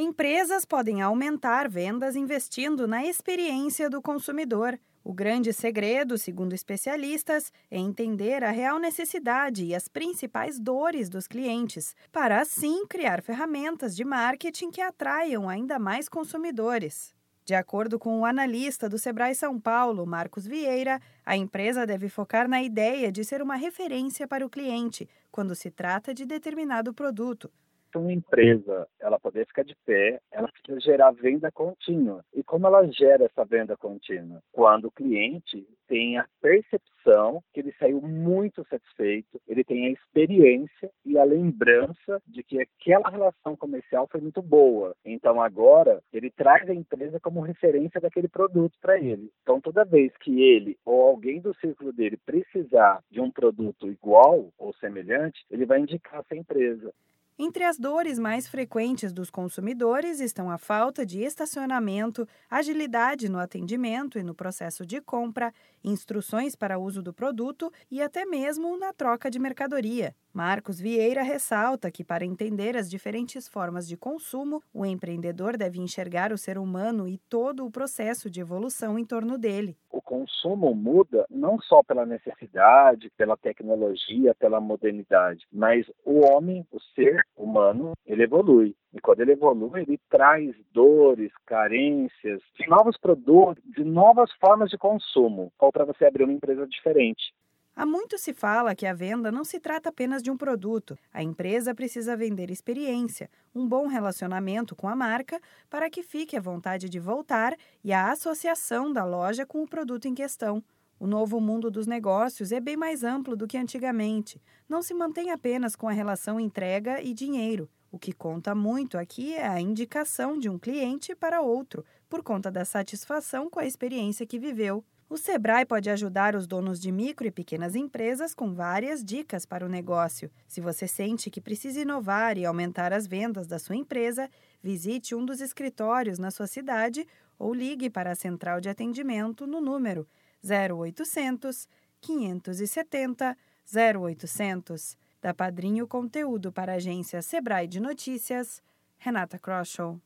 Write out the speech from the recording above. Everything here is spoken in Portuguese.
Empresas podem aumentar vendas investindo na experiência do consumidor. O grande segredo, segundo especialistas, é entender a real necessidade e as principais dores dos clientes, para assim criar ferramentas de marketing que atraiam ainda mais consumidores. De acordo com o analista do Sebrae São Paulo, Marcos Vieira, a empresa deve focar na ideia de ser uma referência para o cliente quando se trata de determinado produto uma empresa ela poder ficar de pé, ela precisa gerar venda contínua. E como ela gera essa venda contínua? Quando o cliente tem a percepção que ele saiu muito satisfeito, ele tem a experiência e a lembrança de que aquela relação comercial foi muito boa. Então agora ele traz a empresa como referência daquele produto para ele. Então toda vez que ele ou alguém do círculo dele precisar de um produto igual ou semelhante, ele vai indicar essa empresa. Entre as dores mais frequentes dos consumidores estão a falta de estacionamento, agilidade no atendimento e no processo de compra, instruções para uso do produto e até mesmo na troca de mercadoria. Marcos Vieira ressalta que, para entender as diferentes formas de consumo, o empreendedor deve enxergar o ser humano e todo o processo de evolução em torno dele. O consumo muda não só pela necessidade, pela tecnologia, pela modernidade, mas o homem, o ser humano, ele evolui. E quando ele evolui, ele traz dores, carências, de novos produtos, de novas formas de consumo, ou para você abrir uma empresa diferente. Há muito se fala que a venda não se trata apenas de um produto. A empresa precisa vender experiência, um bom relacionamento com a marca para que fique a vontade de voltar e a associação da loja com o produto em questão. O novo mundo dos negócios é bem mais amplo do que antigamente. Não se mantém apenas com a relação entrega e dinheiro. O que conta muito aqui é a indicação de um cliente para outro, por conta da satisfação com a experiência que viveu. O Sebrae pode ajudar os donos de micro e pequenas empresas com várias dicas para o negócio. Se você sente que precisa inovar e aumentar as vendas da sua empresa, visite um dos escritórios na sua cidade ou ligue para a central de atendimento no número 0800 570 0800. Da Padrinho Conteúdo para a agência Sebrae de Notícias, Renata Kroschel.